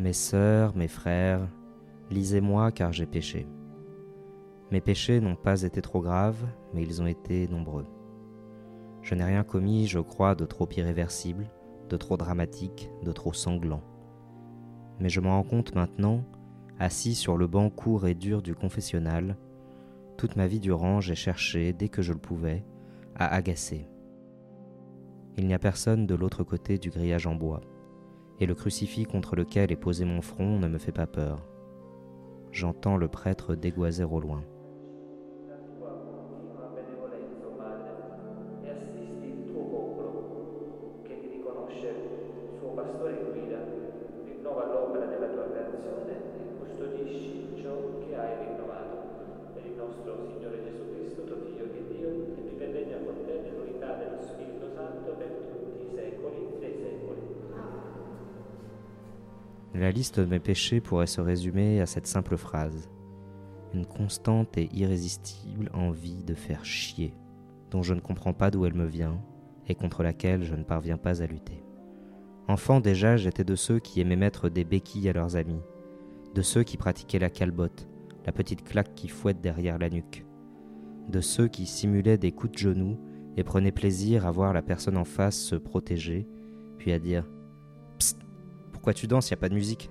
Mes sœurs, mes frères, lisez-moi car j'ai péché. Mes péchés n'ont pas été trop graves, mais ils ont été nombreux. Je n'ai rien commis, je crois, de trop irréversible, de trop dramatique, de trop sanglant. Mais je m'en rends compte maintenant, assis sur le banc court et dur du confessionnal, toute ma vie durant, j'ai cherché, dès que je le pouvais, à agacer. Il n'y a personne de l'autre côté du grillage en bois, et le crucifix contre lequel est posé mon front ne me fait pas peur. J'entends le prêtre dégoiser au loin. La liste de mes péchés pourrait se résumer à cette simple phrase. Une constante et irrésistible envie de faire chier, dont je ne comprends pas d'où elle me vient et contre laquelle je ne parviens pas à lutter. Enfant déjà, j'étais de ceux qui aimaient mettre des béquilles à leurs amis, de ceux qui pratiquaient la calbotte, la petite claque qui fouette derrière la nuque, de ceux qui simulaient des coups de genoux et prenaient plaisir à voir la personne en face se protéger, puis à dire pourquoi tu danses, y a pas de musique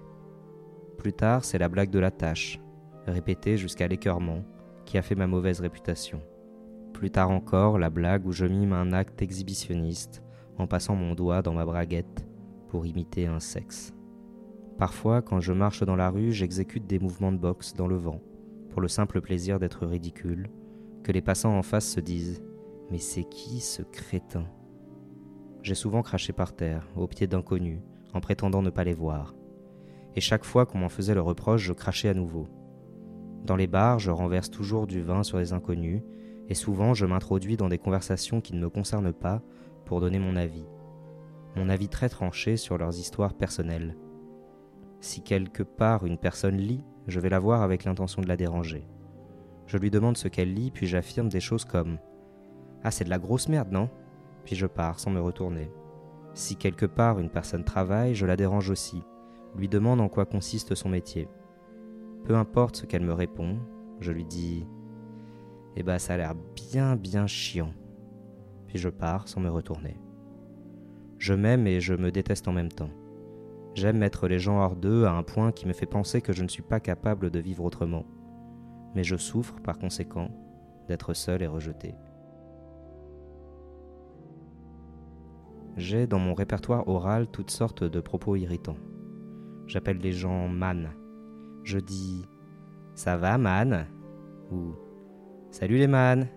Plus tard, c'est la blague de la tâche, répétée jusqu'à l'écœurement, qui a fait ma mauvaise réputation. Plus tard encore, la blague où je mime un acte exhibitionniste en passant mon doigt dans ma braguette pour imiter un sexe. Parfois, quand je marche dans la rue, j'exécute des mouvements de boxe dans le vent, pour le simple plaisir d'être ridicule, que les passants en face se disent Mais c'est qui ce crétin? J'ai souvent craché par terre, au pied d'inconnus, en prétendant ne pas les voir. Et chaque fois qu'on m'en faisait le reproche, je crachais à nouveau. Dans les bars, je renverse toujours du vin sur les inconnus, et souvent je m'introduis dans des conversations qui ne me concernent pas pour donner mon avis. Mon avis très tranché sur leurs histoires personnelles. Si quelque part une personne lit, je vais la voir avec l'intention de la déranger. Je lui demande ce qu'elle lit, puis j'affirme des choses comme Ah, c'est de la grosse merde, non? Puis je pars sans me retourner. Si quelque part une personne travaille, je la dérange aussi, lui demande en quoi consiste son métier. Peu importe ce qu'elle me répond, je lui dis Eh ben ça a l'air bien bien chiant. Puis je pars sans me retourner. Je m'aime et je me déteste en même temps. J'aime mettre les gens hors d'eux à un point qui me fait penser que je ne suis pas capable de vivre autrement. Mais je souffre par conséquent d'être seul et rejeté. J'ai dans mon répertoire oral toutes sortes de propos irritants. J'appelle les gens man. Je dis Ça va man? Ou Salut les man?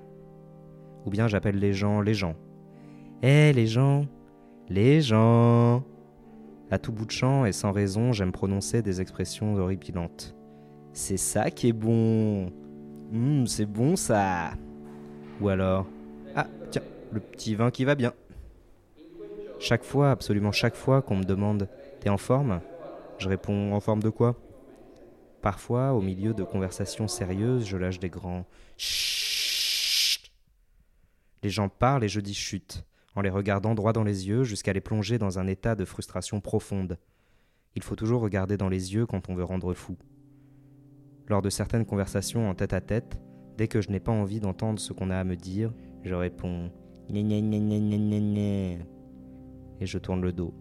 Ou bien j'appelle les gens les gens. Eh les gens Les gens À tout bout de champ et sans raison, j'aime prononcer des expressions horripilantes. C'est ça qui est bon. Hum, c'est bon ça. Ou alors Ah, tiens, le petit vin qui va bien. Chaque fois, absolument chaque fois qu'on me demande T'es en forme? Je réponds En forme de quoi? Parfois, au milieu de conversations sérieuses, je lâche des grands Chut Les gens parlent et je dis chut, en les regardant droit dans les yeux jusqu'à les plonger dans un état de frustration profonde. Il faut toujours regarder dans les yeux quand on veut rendre fou. Lors de certaines conversations en tête à tête, dès que je n'ai pas envie d'entendre ce qu'on a à me dire, je réponds et je tourne le dos.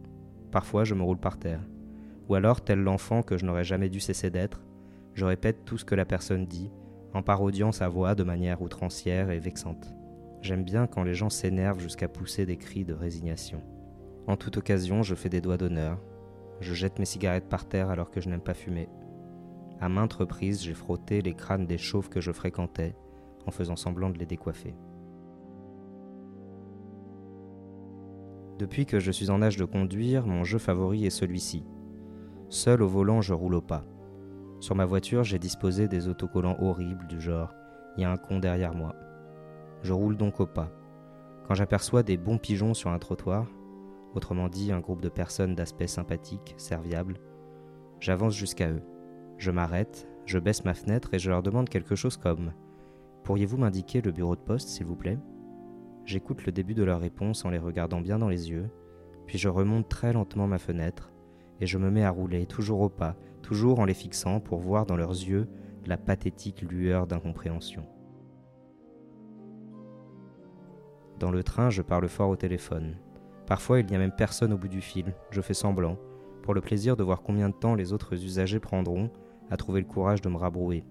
Parfois, je me roule par terre. Ou alors, tel l'enfant que je n'aurais jamais dû cesser d'être, je répète tout ce que la personne dit, en parodiant sa voix de manière outrancière et vexante. J'aime bien quand les gens s'énervent jusqu'à pousser des cris de résignation. En toute occasion, je fais des doigts d'honneur. Je jette mes cigarettes par terre alors que je n'aime pas fumer. À maintes reprises, j'ai frotté les crânes des chauves que je fréquentais en faisant semblant de les décoiffer. Depuis que je suis en âge de conduire, mon jeu favori est celui-ci. Seul au volant, je roule au pas. Sur ma voiture, j'ai disposé des autocollants horribles du genre Il y a un con derrière moi. Je roule donc au pas. Quand j'aperçois des bons pigeons sur un trottoir, autrement dit un groupe de personnes d'aspect sympathique, serviable, j'avance jusqu'à eux. Je m'arrête, je baisse ma fenêtre et je leur demande quelque chose comme Pourriez-vous m'indiquer le bureau de poste, s'il vous plaît? J'écoute le début de leur réponse en les regardant bien dans les yeux, puis je remonte très lentement ma fenêtre et je me mets à rouler, toujours au pas, toujours en les fixant pour voir dans leurs yeux la pathétique lueur d'incompréhension. Dans le train, je parle fort au téléphone. Parfois, il n'y a même personne au bout du fil, je fais semblant, pour le plaisir de voir combien de temps les autres usagers prendront à trouver le courage de me rabrouer.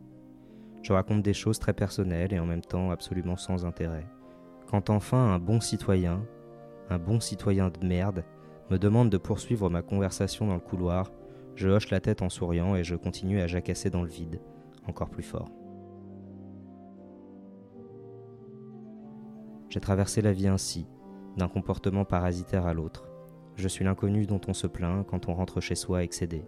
Je raconte des choses très personnelles et en même temps absolument sans intérêt. Quand enfin un bon citoyen, un bon citoyen de merde, me demande de poursuivre ma conversation dans le couloir, je hoche la tête en souriant et je continue à jacasser dans le vide, encore plus fort. J'ai traversé la vie ainsi, d'un comportement parasitaire à l'autre. Je suis l'inconnu dont on se plaint quand on rentre chez soi excédé.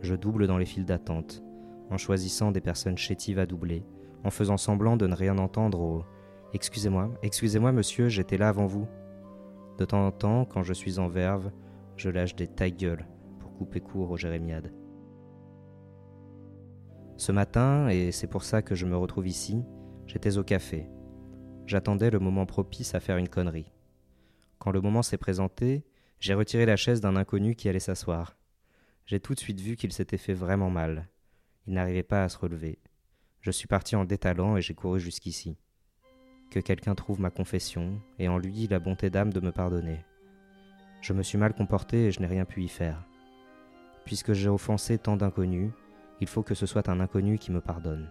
Je double dans les files d'attente, en choisissant des personnes chétives à doubler, en faisant semblant de ne rien entendre au Excusez-moi, excusez-moi monsieur, j'étais là avant vous. De temps en temps, quand je suis en verve, je lâche des taille gueule pour couper court aux jérémiades. Ce matin, et c'est pour ça que je me retrouve ici, j'étais au café. J'attendais le moment propice à faire une connerie. Quand le moment s'est présenté, j'ai retiré la chaise d'un inconnu qui allait s'asseoir. J'ai tout de suite vu qu'il s'était fait vraiment mal. Il n'arrivait pas à se relever. Je suis parti en détalant et j'ai couru jusqu'ici. Que quelqu'un trouve ma confession, et en lui la bonté d'âme de me pardonner. Je me suis mal comporté et je n'ai rien pu y faire. Puisque j'ai offensé tant d'inconnus, il faut que ce soit un inconnu qui me pardonne.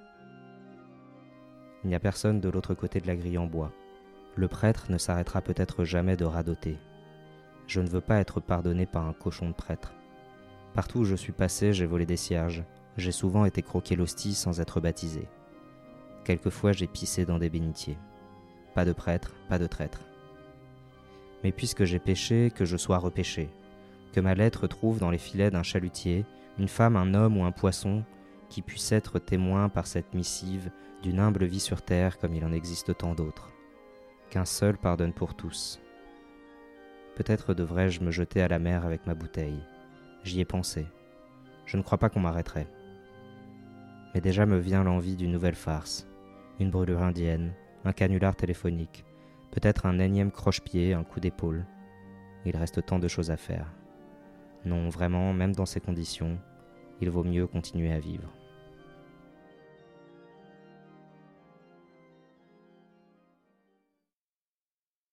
Il n'y a personne de l'autre côté de la grille en bois. Le prêtre ne s'arrêtera peut-être jamais de radoter. Je ne veux pas être pardonné par un cochon de prêtre. Partout où je suis passé, j'ai volé des cierges, j'ai souvent été croqué l'hostie sans être baptisé. Quelquefois j'ai pissé dans des bénitiers. Pas de prêtre, pas de traître. Mais puisque j'ai péché, que je sois repêché, que ma lettre trouve dans les filets d'un chalutier une femme, un homme ou un poisson qui puisse être témoin par cette missive d'une humble vie sur terre comme il en existe tant d'autres. Qu'un seul pardonne pour tous. Peut-être devrais-je me jeter à la mer avec ma bouteille. J'y ai pensé. Je ne crois pas qu'on m'arrêterait mais déjà me vient l'envie d'une nouvelle farce, une brûlure indienne, un canular téléphonique, peut-être un énième croche-pied, un coup d'épaule. Il reste tant de choses à faire. Non, vraiment, même dans ces conditions, il vaut mieux continuer à vivre.